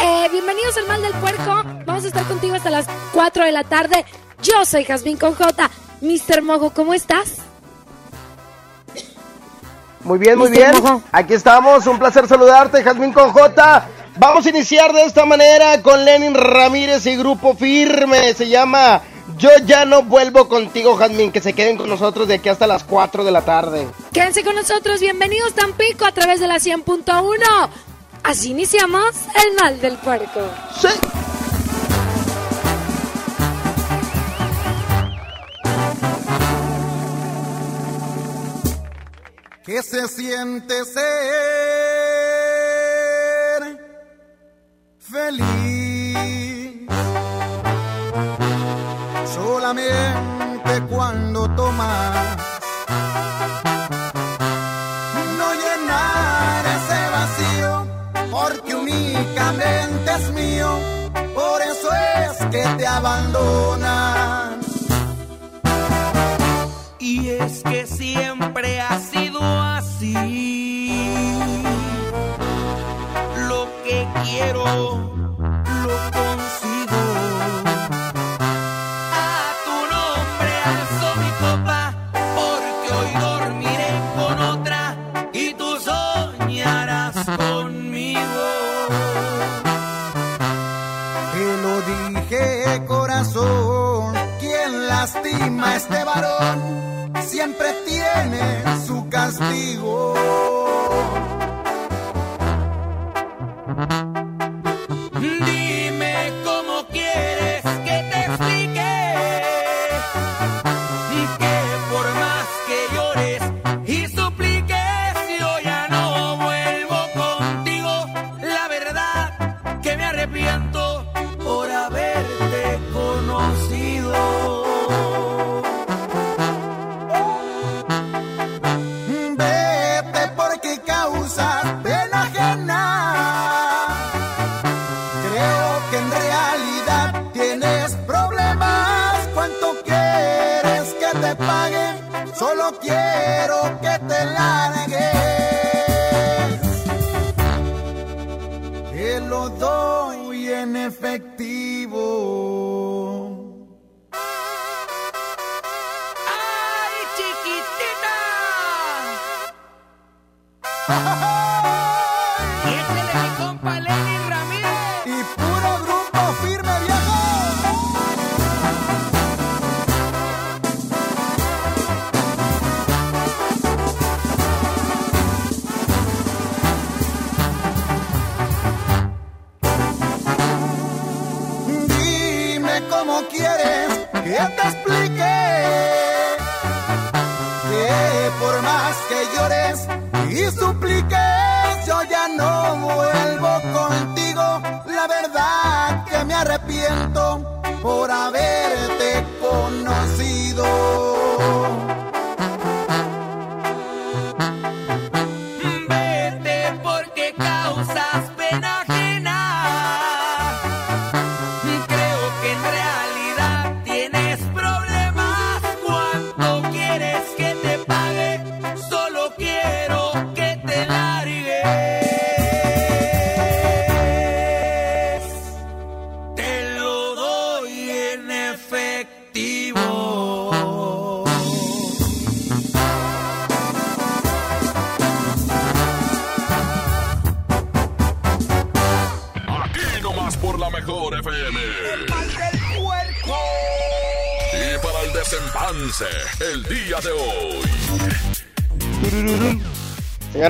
Eh, bienvenidos al Mal del Puerco. Vamos a estar contigo hasta las 4 de la tarde. Yo soy Jazmín con J. Mr. Mojo, ¿cómo estás? Muy bien, muy Mr. bien. Mojo. Aquí estamos. Un placer saludarte, Jazmín con J. Vamos a iniciar de esta manera con Lenin Ramírez y Grupo Firme. Se llama Yo ya no vuelvo contigo, Jazmín. Que se queden con nosotros de aquí hasta las 4 de la tarde. Quédense con nosotros. Bienvenidos Tampico a través de la 100.1. Así iniciamos el Mal del Puerco. Sí. ¿Qué se siente ser feliz? Solamente cuando tomas únicamente es mío, por eso es que te abandonan. Y es que siempre ha sido así. Este varón siempre tiene su castigo.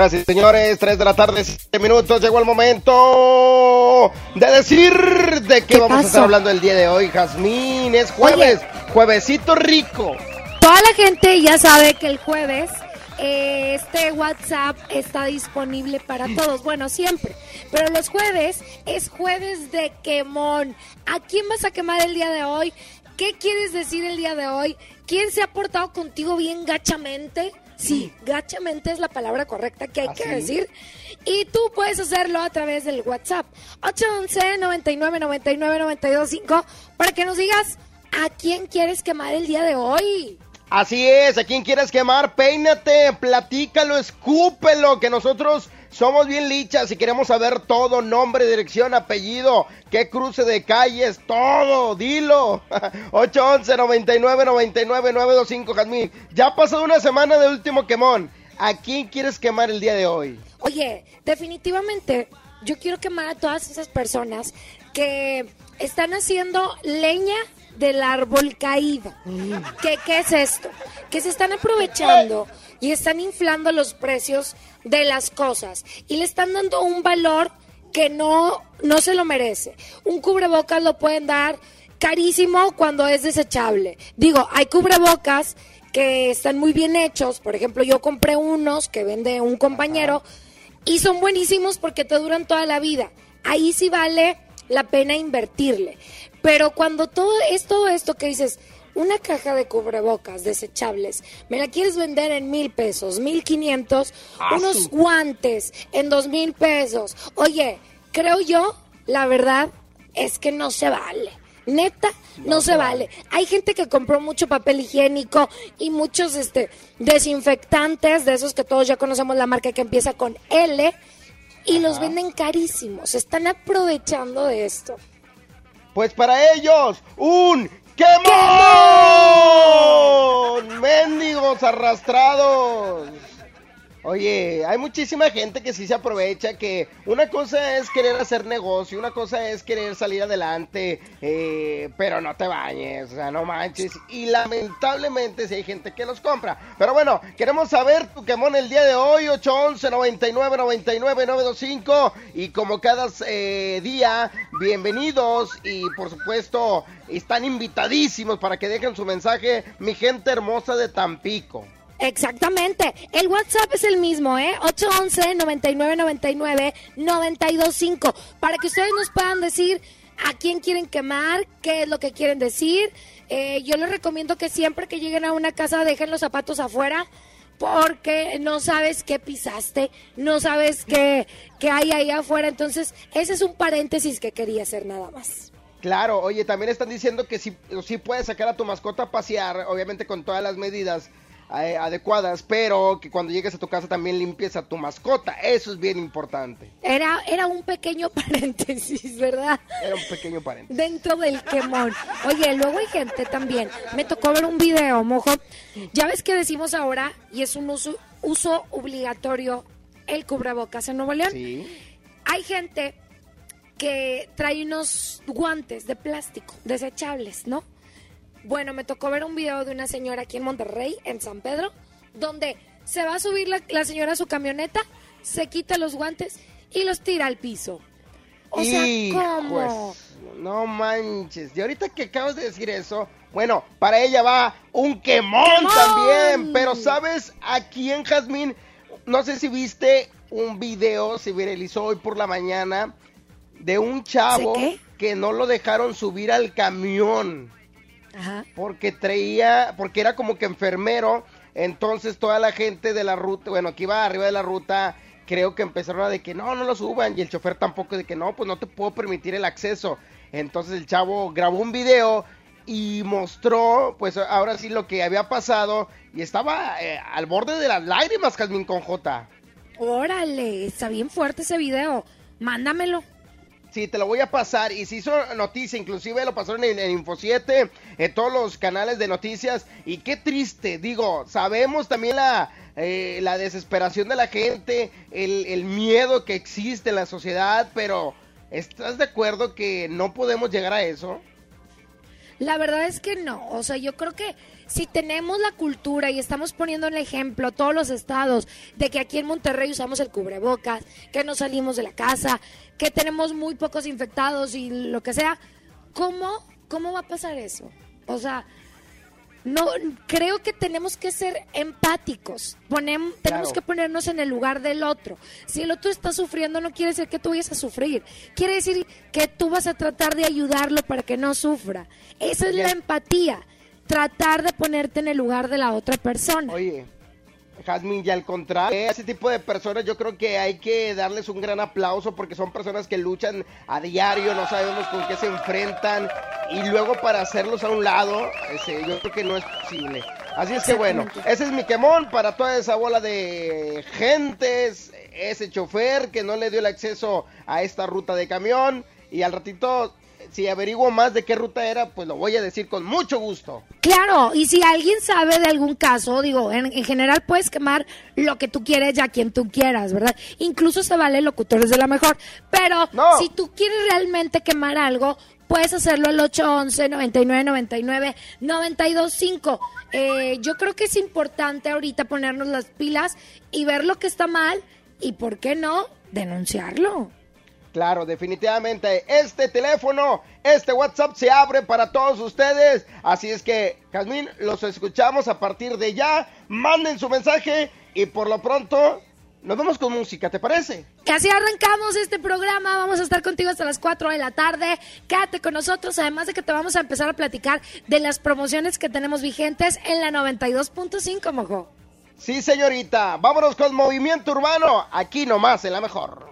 Señoras y señores, 3 de la tarde, 7 minutos, llegó el momento de decir de qué, ¿Qué vamos a pasó? estar hablando el día de hoy, Jazmín. Es jueves, juevesito rico. Toda la gente ya sabe que el jueves eh, este WhatsApp está disponible para todos. Bueno, siempre. Pero los jueves es jueves de quemón. ¿A quién vas a quemar el día de hoy? ¿Qué quieres decir el día de hoy? ¿Quién se ha portado contigo bien gachamente? Sí, gachamente es la palabra correcta que hay ¿Ah, que sí? decir. Y tú puedes hacerlo a través del WhatsApp 811 99 99 925 para que nos digas a quién quieres quemar el día de hoy. Así es, a quien quieras quemar, peínate, platícalo, escúpelo, que nosotros somos bien lichas y queremos saber todo, nombre, dirección, apellido, qué cruce de calles, todo, dilo. 811 99 99 925 Jazmín. Ya ha pasado una semana de último quemón. ¿A quién quieres quemar el día de hoy? Oye, definitivamente yo quiero quemar a todas esas personas que están haciendo leña del árbol caído. ¿Qué, ¿Qué es esto? Que se están aprovechando y están inflando los precios de las cosas y le están dando un valor que no, no se lo merece. Un cubrebocas lo pueden dar carísimo cuando es desechable. Digo, hay cubrebocas que están muy bien hechos. Por ejemplo, yo compré unos que vende un compañero y son buenísimos porque te duran toda la vida. Ahí sí vale la pena invertirle. Pero cuando todo es todo esto que dices, una caja de cubrebocas desechables, me la quieres vender en mil pesos, mil quinientos, unos guantes en dos mil pesos. Oye, creo yo, la verdad es que no se vale. Neta, no, se vale. Hay gente que compró mucho papel higiénico y muchos este desinfectantes, de esos que todos ya conocemos la marca que empieza con L, y los venden carísimos. Se están aprovechando de esto. Pues para ellos, un quemón. Mendigos arrastrados. Oye, hay muchísima gente que sí se aprovecha, que una cosa es querer hacer negocio, una cosa es querer salir adelante, eh, pero no te bañes, o sea, no manches. Y lamentablemente sí hay gente que los compra. Pero bueno, queremos saber tu quemón el día de hoy, 811 99 99 925 Y como cada eh, día, bienvenidos y por supuesto están invitadísimos para que dejen su mensaje, mi gente hermosa de Tampico. Exactamente. El WhatsApp es el mismo, ¿eh? 811-9999-925. Para que ustedes nos puedan decir a quién quieren quemar, qué es lo que quieren decir. Eh, yo les recomiendo que siempre que lleguen a una casa dejen los zapatos afuera. Porque no sabes qué pisaste, no sabes qué, qué hay ahí afuera. Entonces, ese es un paréntesis que quería hacer nada más. Claro, oye, también están diciendo que sí, sí puedes sacar a tu mascota a pasear, obviamente con todas las medidas eh, adecuadas, pero que cuando llegues a tu casa también limpies a tu mascota. Eso es bien importante. Era, era un pequeño paréntesis, ¿verdad? Era un pequeño paréntesis. dentro del quemón. Oye, luego hay gente también. Me tocó ver un video, mojo. Ya ves que decimos ahora, y es un uso, uso obligatorio, el cubrebocas en Nuevo León. Sí. Hay gente que trae unos guantes de plástico desechables, ¿no? Bueno, me tocó ver un video de una señora aquí en Monterrey, en San Pedro, donde se va a subir la, la señora a su camioneta, se quita los guantes y los tira al piso. O sea, ¿cómo? No manches. Y ahorita que acabas de decir eso, bueno, para ella va un quemón, ¡Quemón! también. Pero ¿sabes a quién, Jazmín? No sé si viste un video, se viralizó hoy por la mañana, de un chavo que no lo dejaron subir al camión. Ajá. porque traía, porque era como que enfermero, entonces toda la gente de la ruta, bueno, que iba arriba de la ruta, creo que empezaron a de que no, no lo suban, y el chofer tampoco de que no, pues no te puedo permitir el acceso. Entonces el chavo grabó un video y mostró, pues ahora sí lo que había pasado, y estaba eh, al borde de las lágrimas, Jazmín con J. Órale, está bien fuerte ese video. Mándamelo. Sí, te lo voy a pasar. Y se hizo noticia, inclusive lo pasaron en, en Info 7, en todos los canales de noticias. Y qué triste, digo, sabemos también la, eh, la desesperación de la gente, el, el miedo que existe en la sociedad, pero ¿estás de acuerdo que no podemos llegar a eso? La verdad es que no. O sea, yo creo que si tenemos la cultura y estamos poniendo el ejemplo a todos los estados de que aquí en Monterrey usamos el cubrebocas, que no salimos de la casa, que tenemos muy pocos infectados y lo que sea, ¿cómo, cómo va a pasar eso? O sea, no creo que tenemos que ser empáticos. Ponem, tenemos que ponernos en el lugar del otro. Si el otro está sufriendo, no quiere decir que tú vayas a sufrir. Quiere decir que tú vas a tratar de ayudarlo para que no sufra. Esa es la empatía. Tratar de ponerte en el lugar de la otra persona. Oye, Jasmine, y al contrario, ese tipo de personas yo creo que hay que darles un gran aplauso porque son personas que luchan a diario, no sabemos con qué se enfrentan y luego para hacerlos a un lado, ese, yo creo que no es posible. Así es que bueno, ese es mi quemón para toda esa bola de gentes, ese chofer que no le dio el acceso a esta ruta de camión y al ratito si averiguo más de qué ruta era, pues lo voy a decir con mucho gusto. Claro, y si alguien sabe de algún caso, digo, en, general puedes quemar lo que tú quieres ya quien tú quieras, ¿verdad? Incluso se vale locutores de la mejor, pero si tú quieres realmente quemar algo, puedes hacerlo al 811 9999 925. Eh, yo creo que es importante ahorita ponernos las pilas y ver lo que está mal y, ¿por qué no?, denunciarlo. Claro, definitivamente este teléfono, este WhatsApp se abre para todos ustedes. Así es que, Jazmín, los escuchamos a partir de ya. Manden su mensaje y por lo pronto nos vemos con música, ¿te parece? Casi arrancamos este programa, vamos a estar contigo hasta las 4 de la tarde. Quédate con nosotros, además de que te vamos a empezar a platicar de las promociones que tenemos vigentes en la 92.5, mojo. Sí, señorita, vámonos con Movimiento Urbano, aquí nomás en la mejor.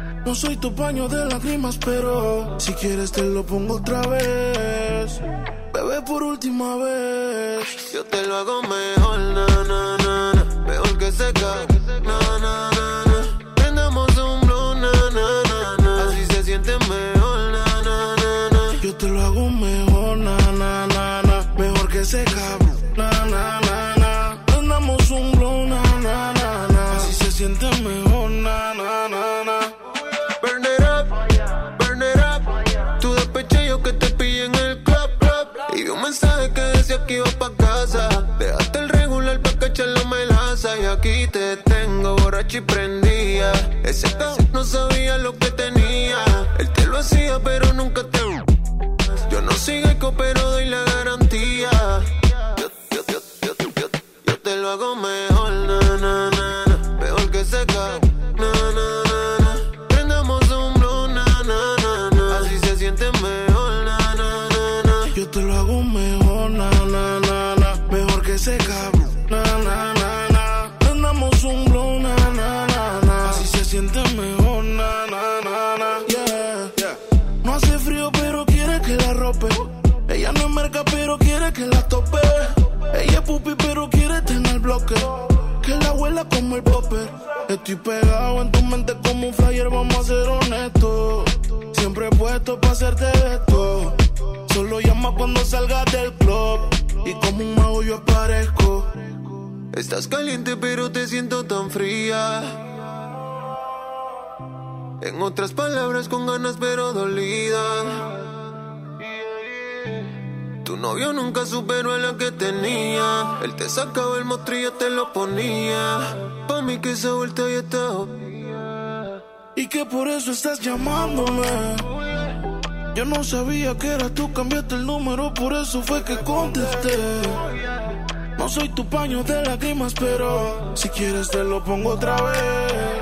No soy tu paño de lágrimas, pero si quieres te lo pongo otra vez. Bebé por última vez. Yo te lo hago mejor, na, na, na, na. Mejor que seca, na, na, na, na. Prendamos un blow, na, na, na, na. Así se siente mejor, na, na, na, na. Yo te lo hago mejor, na, na, na, na. Mejor que seca, que era tú, cambiaste el número, por eso fue que contesté. No soy tu paño de lágrimas, pero si quieres te lo pongo otra vez.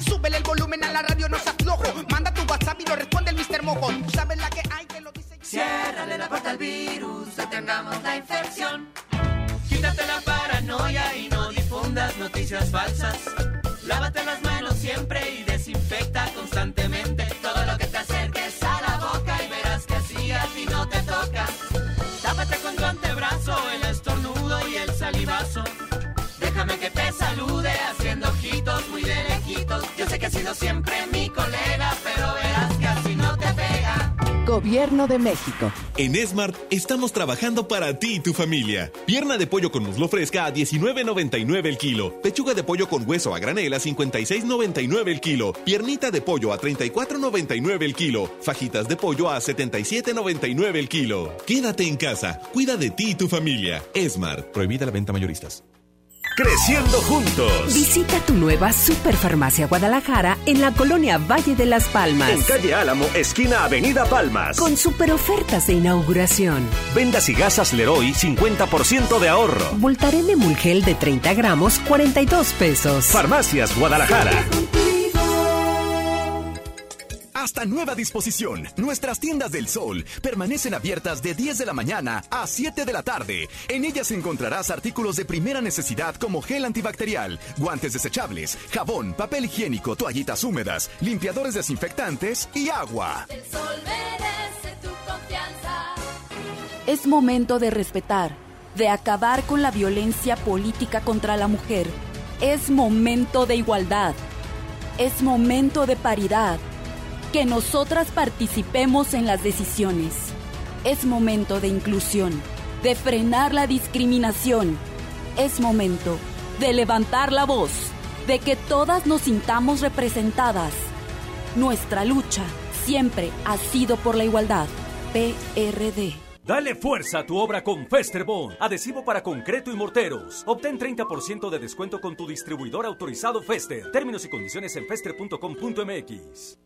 Súbele el volumen a la radio, no seas flojo. Manda tu WhatsApp y lo responde el Mr. Mojo. Tú sabes la que hay, te lo dice. Ciérrale la puerta al virus, detengamos la infección. Quítate la paranoia y no difundas noticias falsas. Lávate las manos siempre y desinfecta sido siempre mi colega, pero verás que así no te pega. Gobierno de México. En Smart estamos trabajando para ti y tu familia. Pierna de pollo con muslo fresca a 19.99 el kilo. Pechuga de pollo con hueso a granel a 56.99 el kilo. Piernita de pollo a 34.99 el kilo. Fajitas de pollo a 77.99 el kilo. Quédate en casa. Cuida de ti y tu familia. Smart. Prohibida la venta mayoristas. Creciendo juntos. Visita tu nueva Superfarmacia Guadalajara en la colonia Valle de las Palmas. En calle Álamo, esquina Avenida Palmas. Con super ofertas de inauguración. Vendas y gasas Leroy, 50% de ahorro. Voltaren de Mulgel de 30 gramos, 42 pesos. Farmacias Guadalajara. Hasta nueva disposición, nuestras tiendas del sol permanecen abiertas de 10 de la mañana a 7 de la tarde. En ellas encontrarás artículos de primera necesidad como gel antibacterial, guantes desechables, jabón, papel higiénico, toallitas húmedas, limpiadores desinfectantes y agua. El sol merece tu confianza. Es momento de respetar, de acabar con la violencia política contra la mujer. Es momento de igualdad. Es momento de paridad. Que nosotras participemos en las decisiones. Es momento de inclusión, de frenar la discriminación. Es momento de levantar la voz, de que todas nos sintamos representadas. Nuestra lucha siempre ha sido por la igualdad. PRD. Dale fuerza a tu obra con Festerbond, adhesivo para concreto y morteros. Obtén 30% de descuento con tu distribuidor autorizado Fester. Términos y condiciones en fester.com.mx.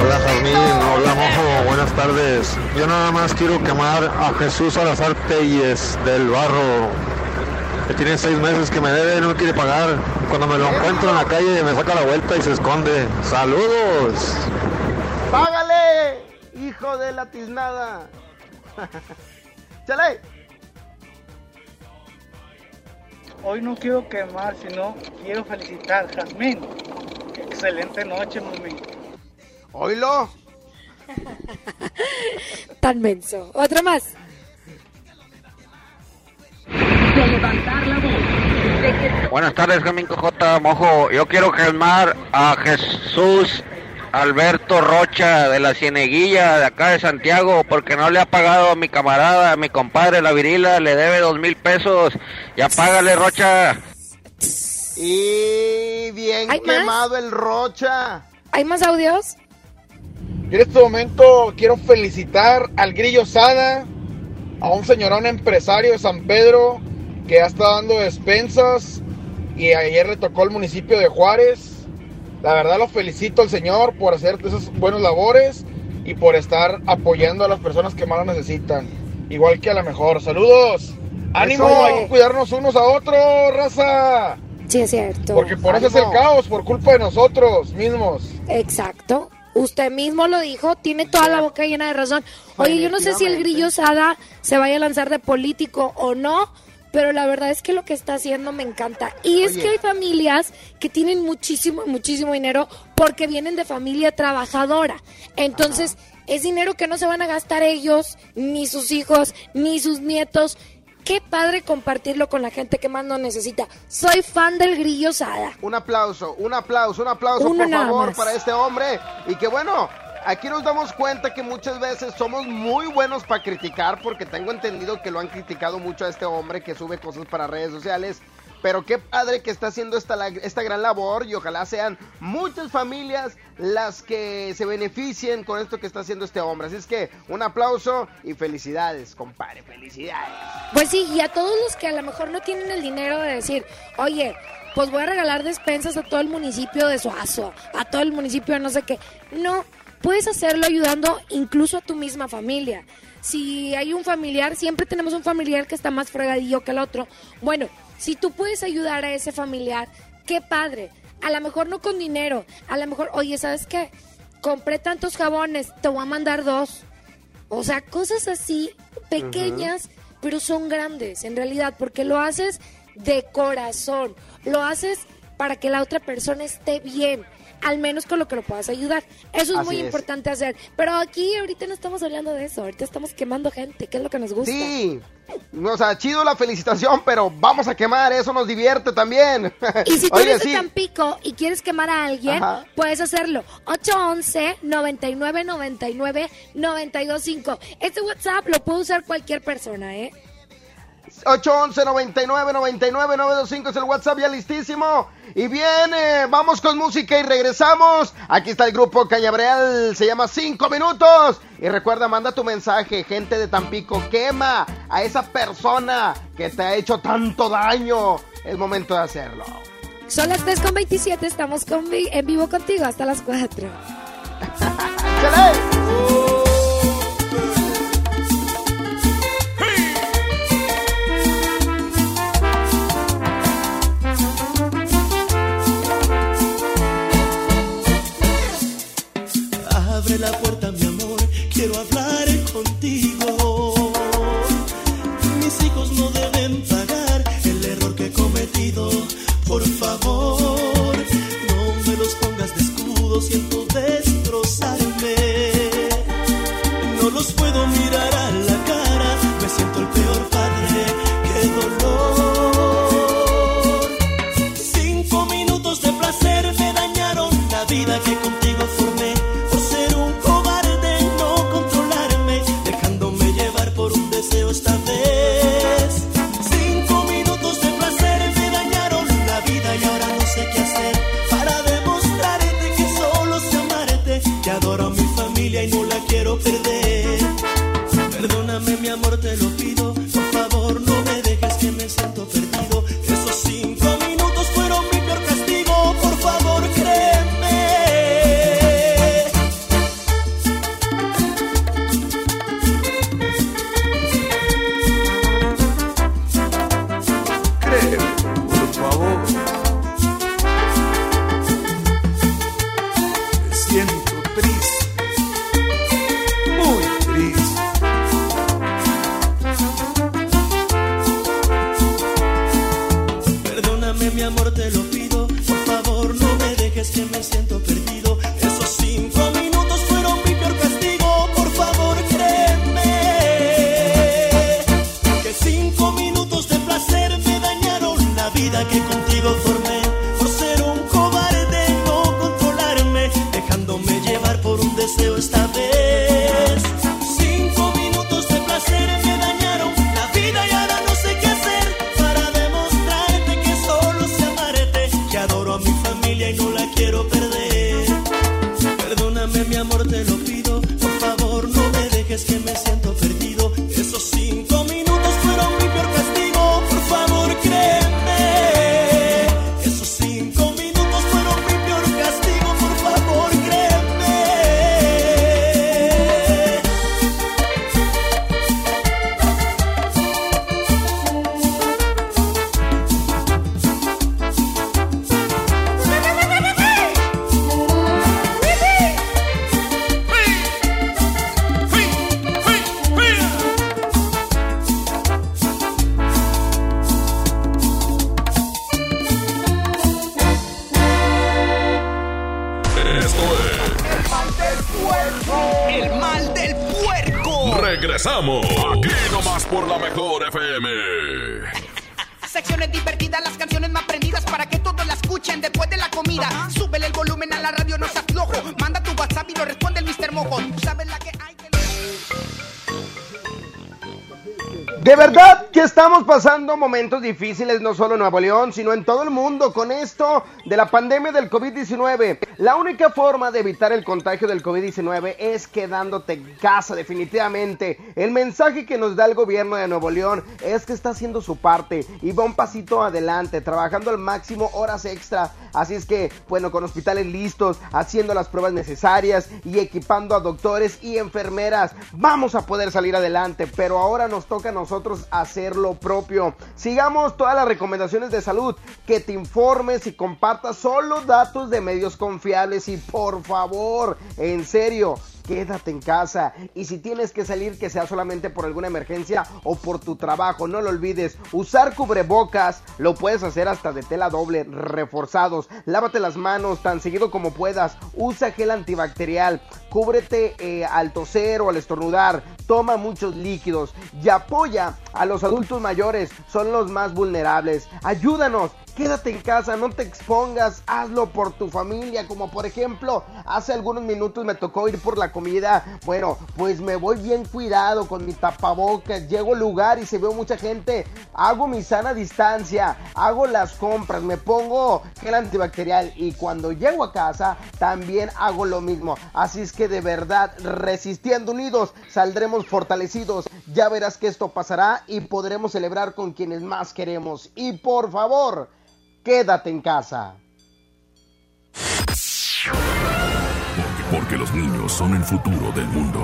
Hola Jazmín, hola Mojo, buenas tardes. Yo nada más quiero quemar a Jesús Salazar Telles del Barro, que tiene seis meses que me debe, no me quiere pagar. Cuando me lo encuentro en la calle me saca la vuelta y se esconde. ¡Saludos! ¡Págale! Hijo de la tiznada. ¡Chale! Hoy no quiero quemar, sino quiero felicitar, Jazmín. Excelente noche, mami. Oílo. Tan menso. Otro más. Buenas tardes, Jaminco J. Mojo. Yo quiero quemar a Jesús Alberto Rocha de la Cieneguilla de acá de Santiago porque no le ha pagado a mi camarada, a mi compadre La Virila, le debe dos mil pesos. Ya págale, Rocha. Y bien ¿Hay más? quemado el Rocha. ¿Hay más audios? Yo en este momento quiero felicitar al Grillo Sada, a un señorón empresario de San Pedro que ya está dando despensas y ayer le tocó al municipio de Juárez. La verdad lo felicito al señor por hacer esas buenas labores y por estar apoyando a las personas que más lo necesitan. Igual que a la mejor. Saludos. Ánimo, Eso. hay que cuidarnos unos a otros, raza. Sí, es cierto. Porque por eso es el caos, por culpa de nosotros mismos. Exacto. Usted mismo lo dijo, tiene toda la boca llena de razón. Oye, yo no sé si el grillo Sada se vaya a lanzar de político o no, pero la verdad es que lo que está haciendo me encanta. Y es Oye. que hay familias que tienen muchísimo, muchísimo dinero porque vienen de familia trabajadora. Entonces, es dinero que no se van a gastar ellos, ni sus hijos, ni sus nietos. Qué padre compartirlo con la gente que más lo necesita. Soy fan del grillo Sada. Un aplauso, un aplauso, un aplauso, Uno por favor, más. para este hombre. Y que bueno, aquí nos damos cuenta que muchas veces somos muy buenos para criticar, porque tengo entendido que lo han criticado mucho a este hombre que sube cosas para redes sociales. Pero qué padre que está haciendo esta, esta gran labor y ojalá sean muchas familias las que se beneficien con esto que está haciendo este hombre. Así es que un aplauso y felicidades, compadre, felicidades. Pues sí, y a todos los que a lo mejor no tienen el dinero de decir, oye, pues voy a regalar despensas a todo el municipio de Suazo, a todo el municipio de no sé qué. No, puedes hacerlo ayudando incluso a tu misma familia. Si hay un familiar, siempre tenemos un familiar que está más fregadillo que el otro. Bueno, si tú puedes ayudar a ese familiar, qué padre. A lo mejor no con dinero, a lo mejor, oye, ¿sabes qué? Compré tantos jabones, te voy a mandar dos. O sea, cosas así pequeñas, pero son grandes en realidad, porque lo haces de corazón, lo haces para que la otra persona esté bien, al menos con lo que lo puedas ayudar. Eso es Así muy es. importante hacer. Pero aquí ahorita no estamos hablando de eso, ahorita estamos quemando gente, que es lo que nos gusta. Sí, o sea, chido la felicitación, pero vamos a quemar, eso nos divierte también. Y si tú Oye, eres de. Tampico y quieres quemar a alguien, Ajá. puedes hacerlo. 811-9999-925. Este WhatsApp lo puede usar cualquier persona, ¿eh? 811 99 99 925 es el WhatsApp ya listísimo. Y viene, vamos con música y regresamos. Aquí está el grupo Cañabreal, se llama 5 minutos. Y recuerda, manda tu mensaje, gente de Tampico, quema a esa persona que te ha hecho tanto daño. Es momento de hacerlo. Son las 3 con 27, estamos con en vivo contigo hasta las 4. la puerta, mi amor, quiero hablar contigo. Mis hijos no deben Regresamos. Aquí nomás por la mejor FM. Secciones divertidas, las canciones más prendidas para que todos la escuchen después de la comida. Súbele el volumen a la radio, no seas flojo. Manda tu WhatsApp y lo responde el Mr. Mojo. Sabes la De verdad que estamos pasando momentos difíciles no solo en Nuevo León, sino en todo el mundo con esto de la pandemia del COVID-19. La única forma de evitar el contagio del COVID-19 es quedándote en casa definitivamente. El mensaje que nos da el gobierno de Nuevo León es que está haciendo su parte y va un pasito adelante, trabajando al máximo horas extra. Así es que, bueno, con hospitales listos, haciendo las pruebas necesarias y equipando a doctores y enfermeras, vamos a poder salir adelante. Pero ahora nos toca a nosotros hacer lo propio. Sigamos todas las recomendaciones de salud, que te informes y compartas solo datos de medios confiables y por favor, en serio, quédate en casa. Y si tienes que salir que sea solamente por alguna emergencia o por tu trabajo, no lo olvides, usar cubrebocas lo puedes hacer hasta de tela doble, reforzados, lávate las manos tan seguido como puedas, usa gel antibacterial, cúbrete eh, al toser o al estornudar, toma muchos líquidos. Y apoya a los adultos mayores, son los más vulnerables, ayúdanos Quédate en casa, no te expongas, hazlo por tu familia, como por ejemplo, hace algunos minutos me tocó ir por la comida, bueno, pues me voy bien cuidado con mi tapabocas, llego al lugar y se ve mucha gente, hago mi sana distancia, hago las compras, me pongo gel antibacterial y cuando llego a casa también hago lo mismo, así es que de verdad, resistiendo unidos, saldremos fortalecidos, ya verás que esto pasará y podremos celebrar con quienes más queremos. Y por favor, quédate en casa. Porque los niños son el futuro del mundo.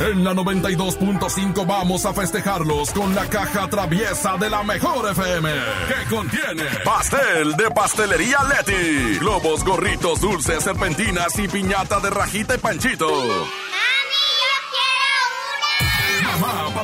En la 92.5 vamos a festejarlos con la caja traviesa de la mejor FM. Que contiene pastel de pastelería Leti, globos, gorritos, dulces, serpentinas y piñata de rajita y panchito. Mamá,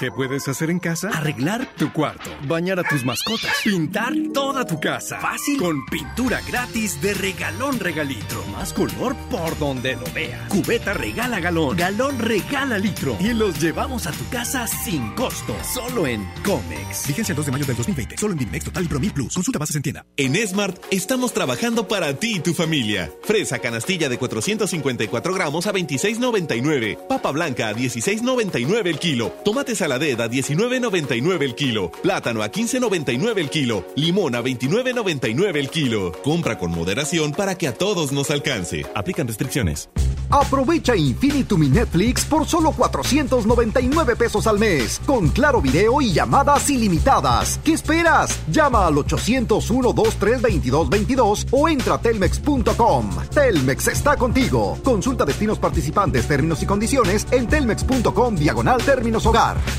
¿Qué puedes hacer en casa? Arreglar tu cuarto, bañar a tus mascotas, pintar toda tu casa. Fácil. Con pintura gratis de regalón regalitro. Más color por donde lo veas. Cubeta regala galón, galón regala litro. Y los llevamos a tu casa sin costo. Solo en Comex. Vigencia el 2 de mayo del 2020. Solo en Dimex Total y Promil Plus. Consulta bases en tienda. En Smart estamos trabajando para ti y tu familia. Fresa canastilla de 454 gramos a 26.99. Papa blanca a 16.99 el kilo. Tomate saladera a 19.99 el kilo. Plátano a 15.99 el kilo. Limón a 29.99 el kilo. Compra con moderación para que a todos nos alcance. Aplican restricciones. Aprovecha Infinitum y Netflix por solo 499 pesos al mes, con claro video y llamadas ilimitadas. ¿Qué esperas? Llama al 801-232222 o entra a telmex.com. Telmex está contigo. Consulta destinos participantes, términos y condiciones en telmex.com diagonal términos hogar.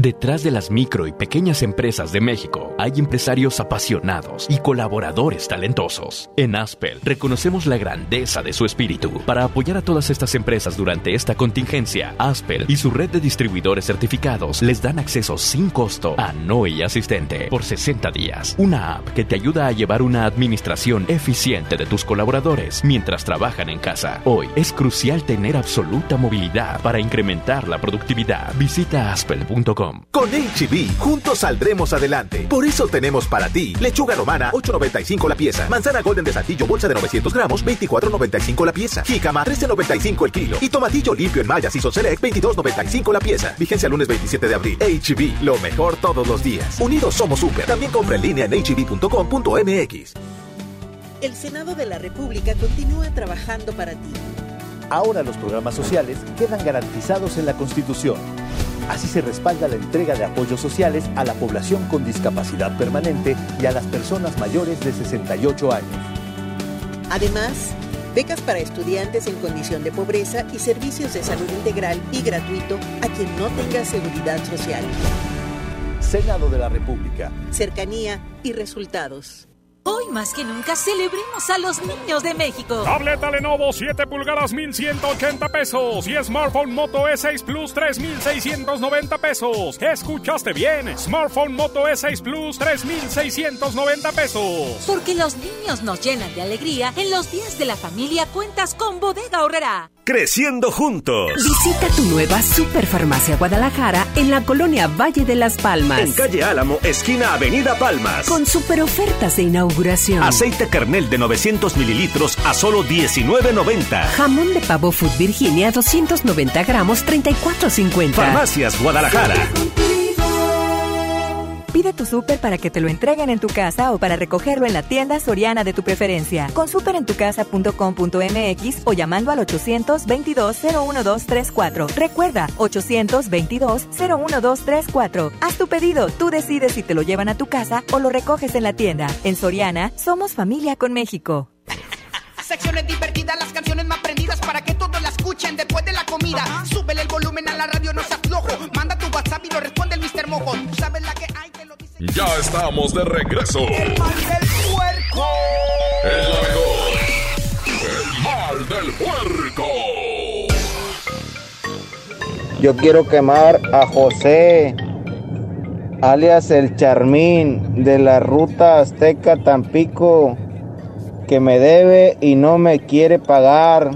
Detrás de las micro y pequeñas empresas de México hay empresarios apasionados y colaboradores talentosos. En Aspel reconocemos la grandeza de su espíritu. Para apoyar a todas estas empresas durante esta contingencia, Aspel y su red de distribuidores certificados les dan acceso sin costo a Noe Asistente por 60 días. Una app que te ayuda a llevar una administración eficiente de tus colaboradores mientras trabajan en casa. Hoy es crucial tener absoluta movilidad para incrementar la productividad. Visita aspel.com. Con HB, juntos saldremos adelante. Por eso tenemos para ti lechuga romana, 8.95 la pieza. Manzana golden de saltillo, bolsa de 900 gramos, 24.95 la pieza. Jícama, 13.95 el kilo. Y tomatillo limpio en Maya Siso Select, 22.95 la pieza. Vigencia lunes 27 de abril. HB, lo mejor todos los días. Unidos somos super. También compra en línea en hb.com.mx. El Senado de la República continúa trabajando para ti. Ahora los programas sociales quedan garantizados en la Constitución. Así se respalda la entrega de apoyos sociales a la población con discapacidad permanente y a las personas mayores de 68 años. Además, becas para estudiantes en condición de pobreza y servicios de salud integral y gratuito a quien no tenga seguridad social. Senado de la República. Cercanía y resultados. Hoy más que nunca celebremos a los niños de México. Tableta Lenovo 7 pulgadas 1180 pesos y smartphone Moto E6 Plus 3690 pesos. ¿Escuchaste bien? Smartphone Moto E6 Plus 3690 pesos. Porque los niños nos llenan de alegría, en los días de la familia cuentas con Bodega Horrera. Creciendo juntos. Visita tu nueva Superfarmacia Guadalajara en la colonia Valle de las Palmas. En calle Álamo, esquina Avenida Palmas. Con super ofertas de inauguración. Aceite Kernel de 900 mililitros a solo 19.90. Jamón de pavo Food Virginia 290 gramos 34.50. Farmacias Guadalajara. Pide tu súper para que te lo entreguen en tu casa o para recogerlo en la tienda soriana de tu preferencia. Con superentucasa.com.mx o llamando al 822-01234. Recuerda, 822-01234. Haz tu pedido, tú decides si te lo llevan a tu casa o lo recoges en la tienda. En Soriana, somos familia con México. Secciones divertidas, las canciones más prendidas para que todos la escuchen después de la comida. Súbele el volumen a la radio, no seas flojo. Manda tu WhatsApp y lo responde el Mr. Mojo. Tú sabes la que hay. Ya estamos de regreso. El mal del puerco. El mejor. El mal del puerco. Yo quiero quemar a José, alias el Charmín, de la ruta Azteca Tampico, que me debe y no me quiere pagar.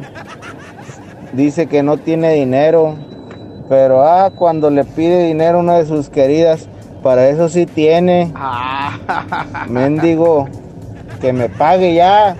Dice que no tiene dinero, pero ah, cuando le pide dinero a una de sus queridas, para eso sí tiene. Mendigo, que me pague ya.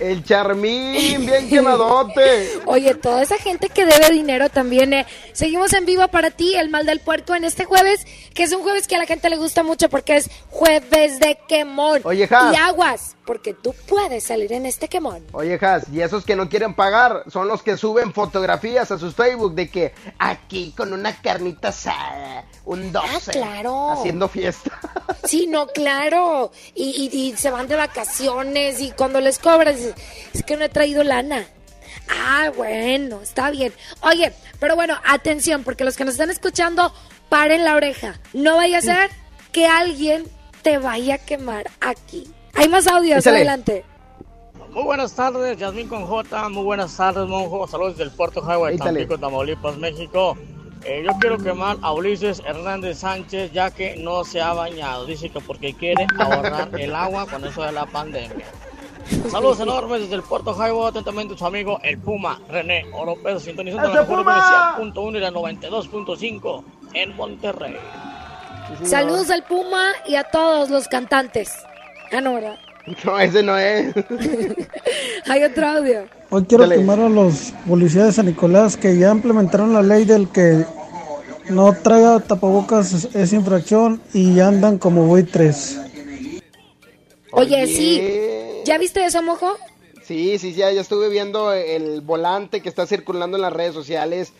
El Charmín, bien quemadote. Oye, toda esa gente que debe dinero también. eh. Seguimos en vivo para ti, el mal del puerco, en este jueves, que es un jueves que a la gente le gusta mucho porque es jueves de quemón. Oye, Jas. Y aguas, porque tú puedes salir en este quemón. Oye, Has, y esos que no quieren pagar son los que suben fotografías a sus Facebook de que aquí con una carnita asada, un 12, Ah, claro. haciendo fiesta. Sí, no, claro. Y, y- y se van de vacaciones y cuando les cobras, es que no he traído lana. Ah, bueno, está bien. Oye, pero bueno, atención, porque los que nos están escuchando, paren la oreja. No vaya a ser que alguien te vaya a quemar aquí. Hay más audios, Échale. adelante. Muy buenas tardes, Yasmín con J. Muy buenas tardes, monjo. Saludos del Puerto Highway. Tampico, Tamaulipas, México. Eh, yo quiero quemar a Ulises Hernández Sánchez ya que no se ha bañado. Dice que porque quiere ahorrar el agua con eso de la pandemia. Saludos enormes desde el Puerto Highway. Atentamente su amigo el Puma René Oropez, sintonizando la ¡Ese mejor Puma! velocidad .1 y la 92.5 en Monterrey. Saludos al Puma y a todos los cantantes. Ah, no, ¿verdad? No, ese no es. Hay otro audio. Hoy quiero Dale. quemar a los policías de San Nicolás que ya implementaron la ley del que no traiga tapabocas es, es infracción y andan como buitres. Oye, sí. ¿Ya viste eso, mojo? Sí, sí, ya, ya estuve viendo el volante que está circulando en las redes sociales.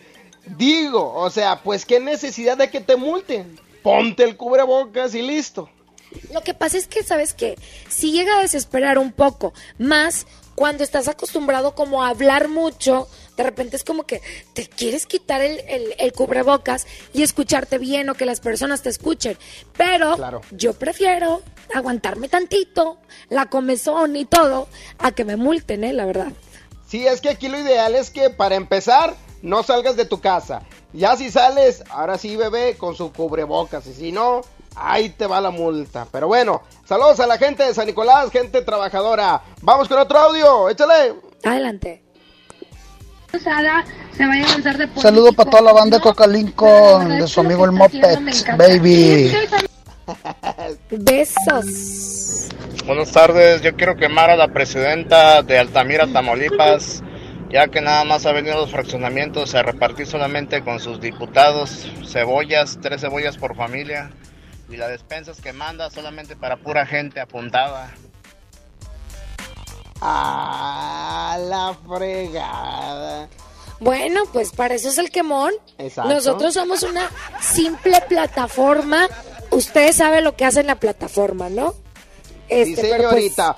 Digo, o sea, pues qué necesidad de que te multen. Ponte el cubrebocas y listo. Lo que pasa es que, ¿sabes qué? Si llega a desesperar un poco, más cuando estás acostumbrado como a hablar mucho, de repente es como que te quieres quitar el, el- el cubrebocas y escucharte bien o que las personas te escuchen. Pero Claro. yo prefiero aguantarme tantito, la comezón y todo, a que me multen, ¿eh? La verdad. Sí, es que aquí lo ideal es que para empezar no salgas de tu casa. Ya si sales, ahora sí bebé con su cubrebocas y si no, ahí te va la multa. Pero bueno, saludos a la gente de San Nicolás, gente trabajadora. Vamos con otro audio, échale. Adelante. se vaya a lanzar de Saludo para toda la banda de Coca Lincoln, de su amigo el Moped, baby. Besos. Buenas tardes, yo quiero quemar a la presidenta de Altamira, Tamaulipas, ya que nada más ha venido a los fraccionamientos a repartir solamente con sus diputados cebollas, tres cebollas por familia, y las despensas que manda solamente para pura gente apuntada. A la fregada. Bueno, pues para eso es el quemón. Exacto. Nosotros somos una simple plataforma. Usted sabe lo que hace en la plataforma, ¿no? Sí, Este, pues, señorita.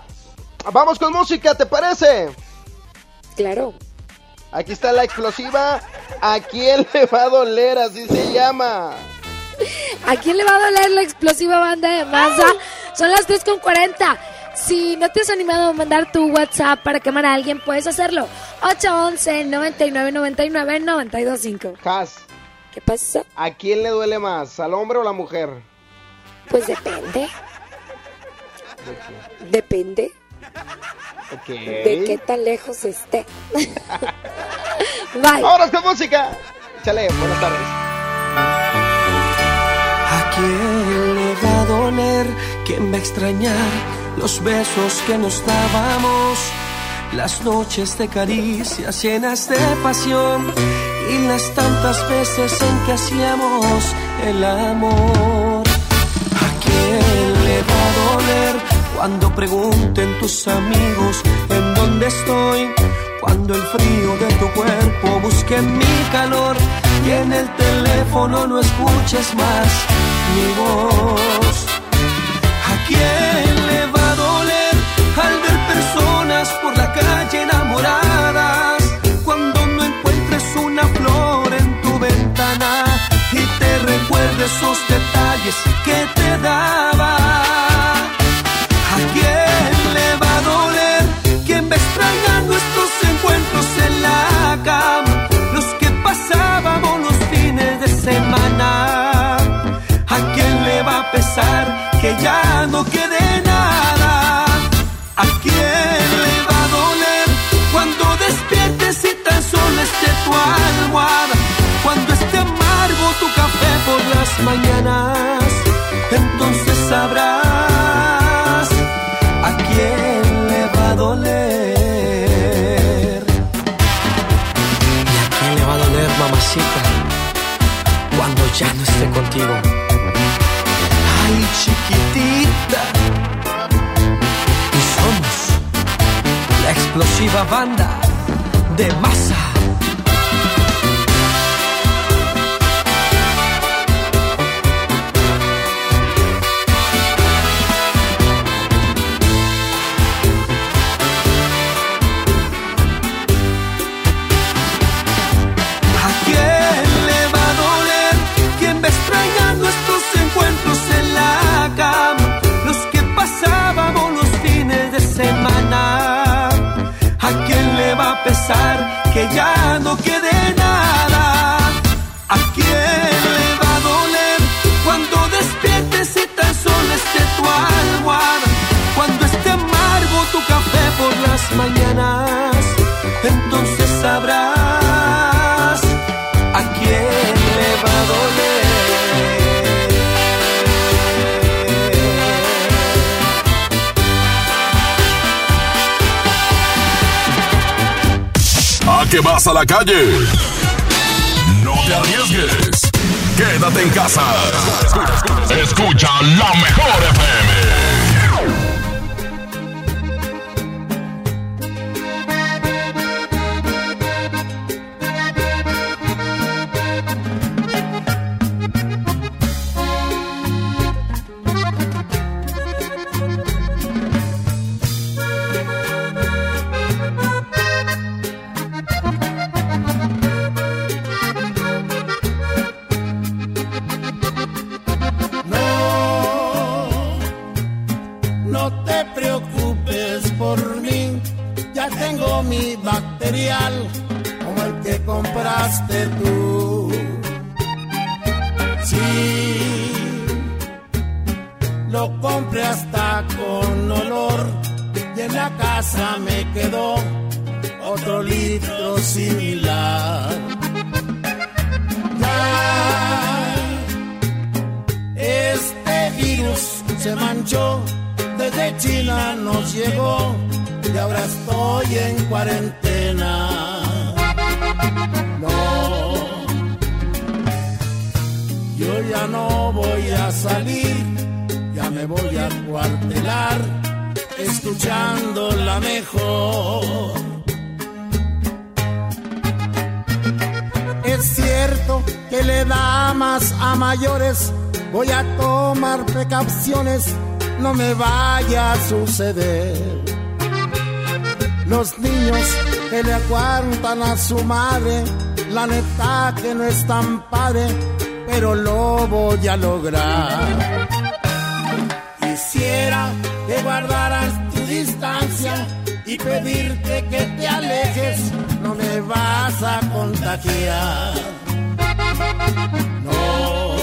Vamos con música, ¿te parece? Claro. Aquí está la explosiva. ¿A quién le va a doler? Así se llama. ¿A quién le va a doler la explosiva banda de masa? Son las 3 con 40. Si no te has animado a mandar tu WhatsApp para quemar a alguien, puedes hacerlo. 811 99 99 925. Has. ¿Qué pasa? ¿A quién le duele más? ¿Al hombre o a la mujer? Pues depende. Depende Ok. de qué tan lejos esté. Bye. Ahora con música. Échale, buenas tardes. ¿A quién le va a doler? ¿Quién va a extrañar los besos que nos dábamos? Las noches de caricias llenas de pasión y las tantas veces en que hacíamos el amor. ¿A quién le va a doler cuando pregunten tus amigos en dónde estoy? Cuando el frío de tu cuerpo busque mi calor y en el teléfono no escuches más mi voz. ¿A quién le va a doler al ver personas por la calle enamoradas? Contigo? Ay, chiquitita. Y somos la explosiva banda de masa. ¿A qué vas a la calle? No te arriesgues. Quédate en casa. Escucha la mejor FM. Me voy a cuartelar, escuchando la mejor. Es cierto que le da más a mayores, voy a tomar precauciones, no me vaya a suceder. Los niños que le aguantan a su madre, la neta que no es tan padre, pero lo voy a lograr. Quisiera que guardaras tu distancia y pedirte que te alejes, no me vas a contagiar. No,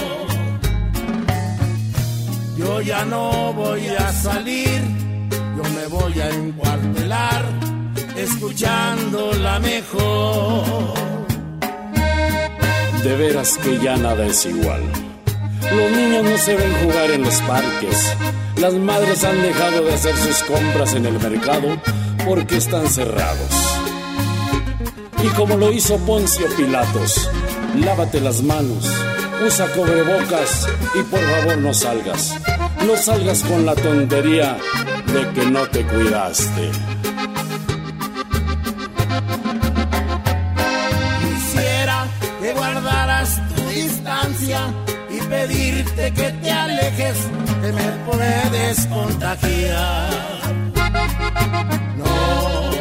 yo ya no voy a salir, yo me voy a encuartelar escuchando la mejor. De veras que ya nada es igual. Los niños no se ven jugar en los parques. Las madres han dejado de hacer sus compras en el mercado porque están cerrados. Y como lo hizo Poncio Pilatos, lávate las manos, usa cubrebocas y por favor no salgas. No salgas con la tontería de que no te cuidaste. Quisiera que guardaras tu distancia pedirte que te alejes, que me puedes contagiar. No,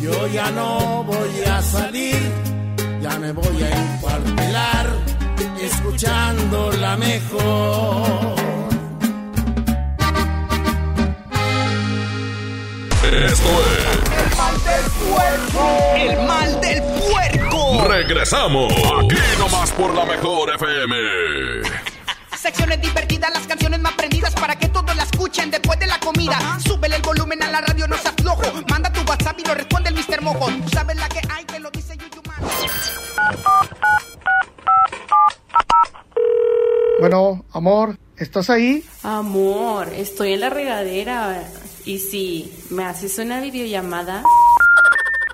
yo ya no voy a salir, ya me voy a encuartelar, escuchando la mejor. Esto es El mal del puerco. El mal del puerco. Regresamos. Aquí nomás por la mejor FM. Secciones divertidas, las canciones más prendidas para que todos la escuchen después de la comida. Súbele el volumen a la radio, no seas flojo. Manda tu WhatsApp y lo responde el Mr. Mojo. Tú sabes la que hay, te lo dice Yuyu Man. Bueno, amor, ¿estás ahí? Amor, estoy en la regadera. Y si me haces una videollamada.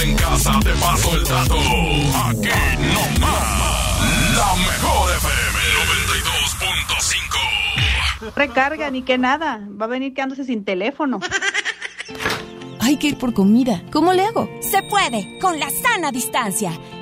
Quédate en casa, te paso el dato. Aquí no más. La mejor FM 92.5. Recarga, ni que nada. Va a venir quedándose sin teléfono. Hay que ir por comida. ¿Cómo le hago? Se puede, con la sana distancia.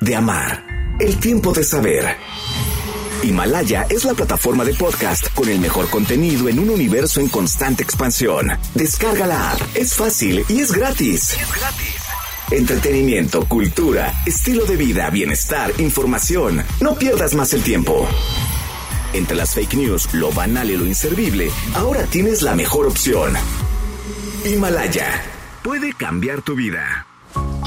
de amar, el tiempo de saber. Himalaya es la plataforma de podcast con el mejor contenido en un universo en constante expansión. Descarga la app, es fácil y es gratis. Entretenimiento, cultura, estilo de vida, bienestar, información. No pierdas más el tiempo. Entre las fake news, lo banal y lo inservible, ahora tienes la mejor opción. Himalaya puede cambiar tu vida.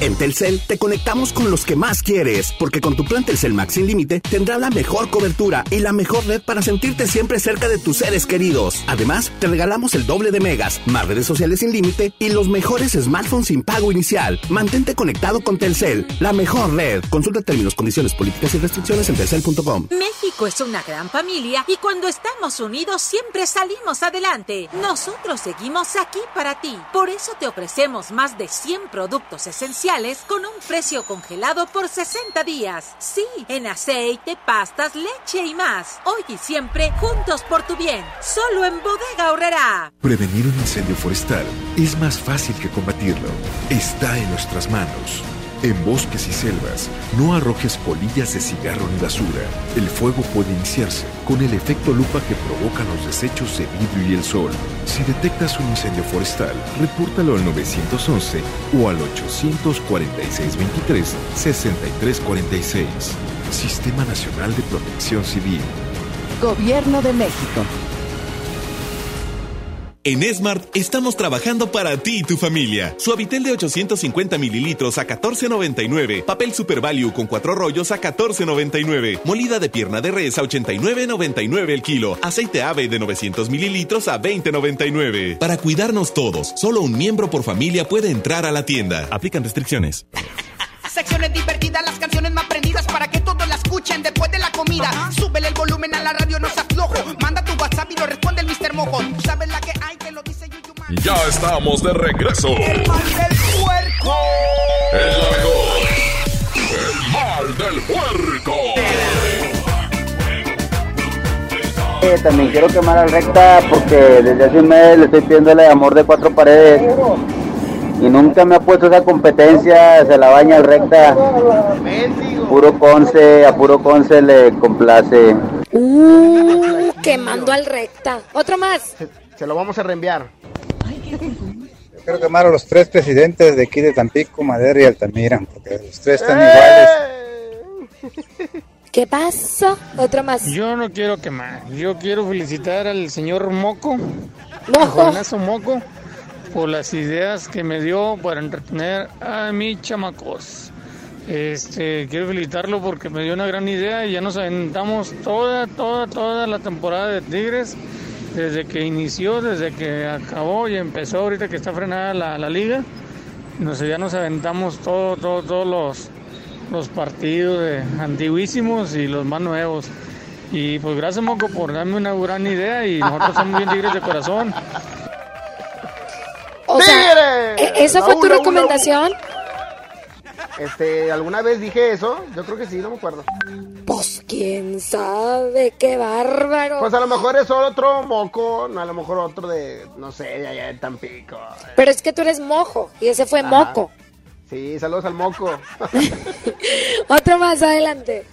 En Telcel te conectamos con los que más quieres, porque con tu plan Telcel Max sin límite tendrás la mejor cobertura y la mejor red para sentirte siempre cerca de tus seres queridos. Además, te regalamos el doble de megas, más redes sociales sin límite y los mejores smartphones sin pago inicial. Mantente conectado con Telcel, la mejor red. Consulta términos, condiciones, políticas y restricciones en telcel.com. México es una gran familia y cuando estamos unidos siempre salimos adelante. Nosotros seguimos aquí para ti. Por eso te ofrecemos más de 100 productos esenciales con un precio congelado por 60 días. Sí, en aceite, pastas, leche y más. Hoy y siempre, juntos por tu bien. Solo en Bodega Horrera. Prevenir un incendio forestal es más fácil que combatirlo. Está en nuestras manos. En bosques y selvas, no arrojes polillas de cigarro ni basura. El fuego puede iniciarse con el efecto lupa que provocan los desechos de vidrio y el sol. Si detectas un incendio forestal, repórtalo al 911 o al 846-23-6346. Sistema Nacional de Protección Civil. Gobierno de México. En Smart estamos trabajando para ti y tu familia. Suavitel de 850 mililitros a 14.99. Papel Super Value con cuatro rollos a 14.99. Molida de pierna de res a 89.99 el kilo. Aceite ave de 900 mililitros a 20.99. Para cuidarnos todos, solo un miembro por familia puede entrar a la tienda. Aplican restricciones. Secciones divertidas, las canciones más prendidas para que todos la escuchen después de la comida. Súbele el volumen a la radio, no se aflojo. Manda lo responde el Mr. Mojo. Tú sabes la que hay, te lo dice Yuyu Man. Ya estamos de regreso. El mal del puerco. El la mejor. El mal del puerco. Eh, también quiero quemar al recta porque desde hace un mes le estoy pidiendo el amor de cuatro paredes y nunca me ha puesto esa competencia, se la baña al recta. Puro conce, a puro conce le complace. Uh, quemando al recta. Otro más. Se lo vamos a reenviar. Quiero quemar a los tres presidentes de aquí de Tampico, Madera y Altamira, porque los tres están ¡Eh! iguales. ¿Qué pasó? Otro más. Yo no quiero quemar, yo quiero felicitar al señor Moco, Mojo. a Juanazo Moco, por las ideas que me dio para entretener a mis chamacos. Este, quiero felicitarlo porque me dio una gran idea y ya nos aventamos toda, toda, toda la temporada de Tigres, desde que inició, desde que acabó y empezó ahorita que está frenada la, la liga. Nos, ya nos aventamos todo, todo, todos los, los partidos de antiguísimos y los más nuevos. Y pues gracias Moco por darme una gran idea y nosotros somos bien tigres de corazón. O. ¿e- ¿esa fue tu recomendación? Este, ¿alguna vez dije eso? Yo creo que sí, no me acuerdo. Pues quién sabe, qué bárbaro. Pues a lo mejor es otro moco, no, a lo mejor otro de, no sé, de allá de Tampico. Pero es que tú eres mojo y ese fue Ajá. moco. Sí, saludos al moco. Otro más adelante.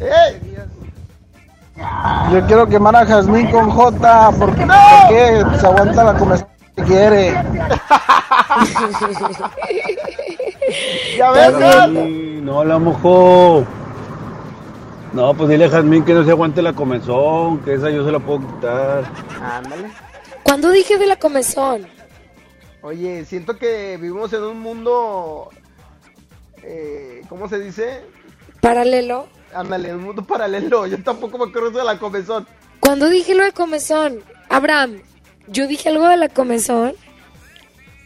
¡Ey! Yo quiero quemar a Jazmín con J porque ¿por qué? se aguanta la que quiere. ya ves, no la mojó. No, pues dile a Jazmín que no se aguante la comezón, que esa yo se la puedo quitar. Ándale. ¿Cuándo dije de la comezón? Oye, siento que vivimos en un mundo. Eh, ¿Cómo se dice? ¿Paralelo? Ándale, en un mundo paralelo. Yo tampoco me acuerdo de la comezón. ¿Cuándo dije lo de comezón? Abraham, ¿yo dije algo de la comezón?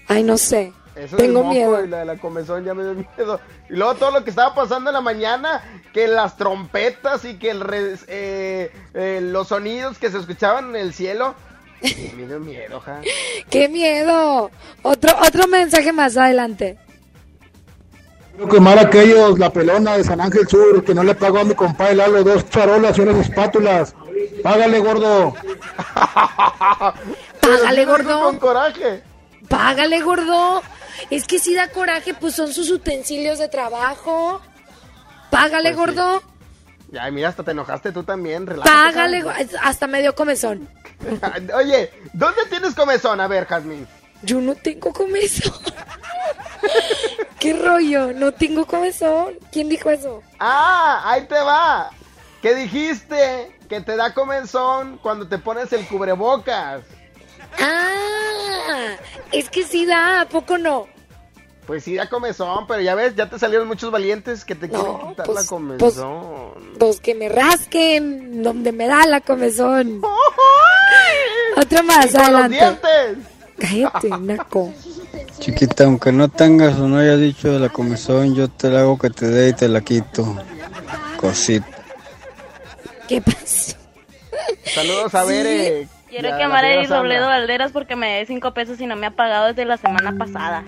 Ay, no sé. Eso Tengo moco miedo. Y la de la comezón ya me dio miedo. Y luego todo lo que estaba pasando en la mañana, que las trompetas y que el re- eh, eh, los sonidos que se escuchaban en el cielo. Me dio miedo, ja. ¡Qué miedo! Otro, otro mensaje más adelante. Quiero quemar a aquellos, la pelona de San Ángel Sur, que no le pagó a mi compadre Lalo dos charolas y unas espátulas. Págale, gordo. Págale, gordo. Con coraje. Págale, gordo. Es que si da coraje, pues son sus utensilios de trabajo. Págale, Pues sí. gordo. Ya, mira, hasta te enojaste tú también. relájate, Págale, hasta medio comezón. Oye, ¿dónde tienes comezón? A ver, Jazmín. Yo no tengo comezón. ¿Qué rollo? No tengo comezón. ¿Quién dijo eso? Ah, ahí te va. ¿Qué dijiste? Que te da comezón cuando te pones el cubrebocas. Ah, es que sí da, ¿a poco no? Pues sí da comezón, pero ya ves, ya te salieron muchos valientes que te quieren quitar pues- la comezón. Pues que me rasquen donde me da la comezón. Otra más, Y con los adelante. dientes. Cállate, naco. Chiquita, aunque no tengas o no hayas dicho de la comezón, yo te la hago que te dé y te la quito. Cosita. ¿Qué pasó? Saludos a Sí. ver. eh, Quiero la- quemar a Robledo. Valderas porque me dé cinco pesos y no me ha pagado desde la semana pasada.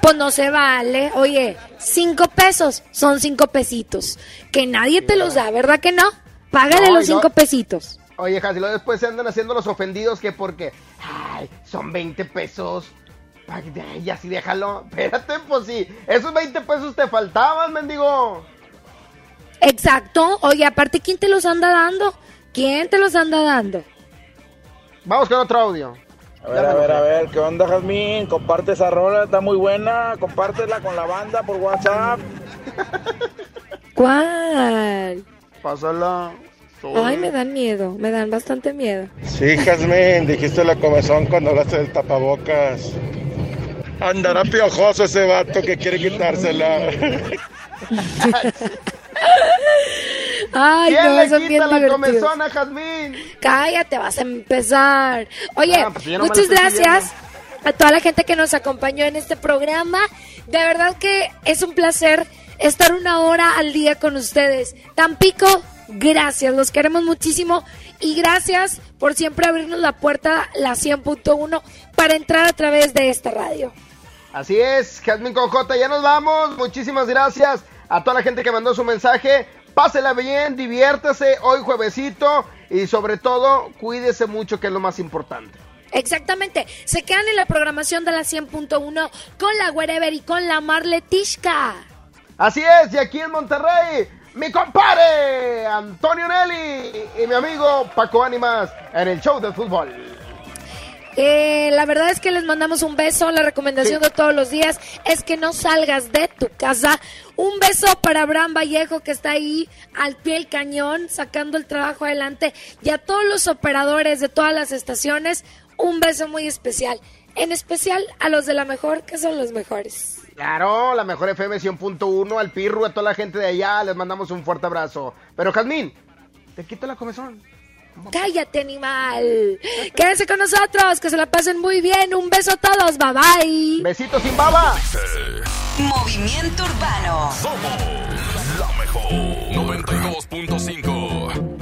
Pues no se vale. Oye, cinco pesos son cinco pesitos. Que nadie te los da, ¿verdad que no? Págale No, los y no- cinco pesitos. Oye, luego después se andan haciendo los ofendidos que porque, ay, son 20 pesos. Ay, así déjalo. Espérate, pues sí. Esos 20 pesos te faltaban, mendigo. Exacto. Oye, aparte, ¿quién te los anda dando? ¿Quién te los anda dando? Vamos con otro audio. A ver, a ver, a ver, ¿qué onda, Jazmín? Comparte esa rola, está muy buena. Compártela con la banda por WhatsApp. ¿Cuál? Pásala. Ay, me dan miedo, me dan bastante miedo. Sí, Jazmín, dijiste la comezón cuando hablaste del tapabocas. Andará piojoso ese vato que quiere quitársela. Ay, ¿Quién no, le son quita la divertidos. comezón a Jazmín? Cállate, vas a empezar. Oye, Ah, pues no muchas gracias a toda la gente que nos acompañó en este programa. De verdad que es un placer estar una hora al día con ustedes. Tampico, gracias, los queremos muchísimo y gracias por siempre abrirnos la puerta, la 100.1, para entrar a través de esta radio. Así es, Jazmín con J, ya nos vamos. Muchísimas gracias a toda la gente que mandó su mensaje. Pásela bien, diviértase hoy juevesito y sobre todo cuídese mucho que es lo más importante. Exactamente, se quedan en la programación de la 100.1 con la Wherever y con la Marletishka. Así es, y aquí en Monterrey, mi compadre Antonio Nelly y mi amigo Paco Ánimas en el show de fútbol. Eh, la verdad es que les mandamos un beso. La recomendación de todos los días es que no salgas de tu casa. Un beso para Abraham Vallejo que está ahí al pie del cañón sacando el trabajo adelante y a todos los operadores de todas las estaciones. Un beso muy especial. En especial a los de la mejor que son los mejores. Claro, la mejor FM 100.1, al Pirru, a toda la gente de allá, les mandamos un fuerte abrazo. Pero Jazmín, te quito la comezón. Cállate, animal. Quédense con nosotros, que se la pasen muy bien. Un beso a todos. Bye bye. Besitos sin baba. Movimiento Urbano. Somos la mejor 92.5.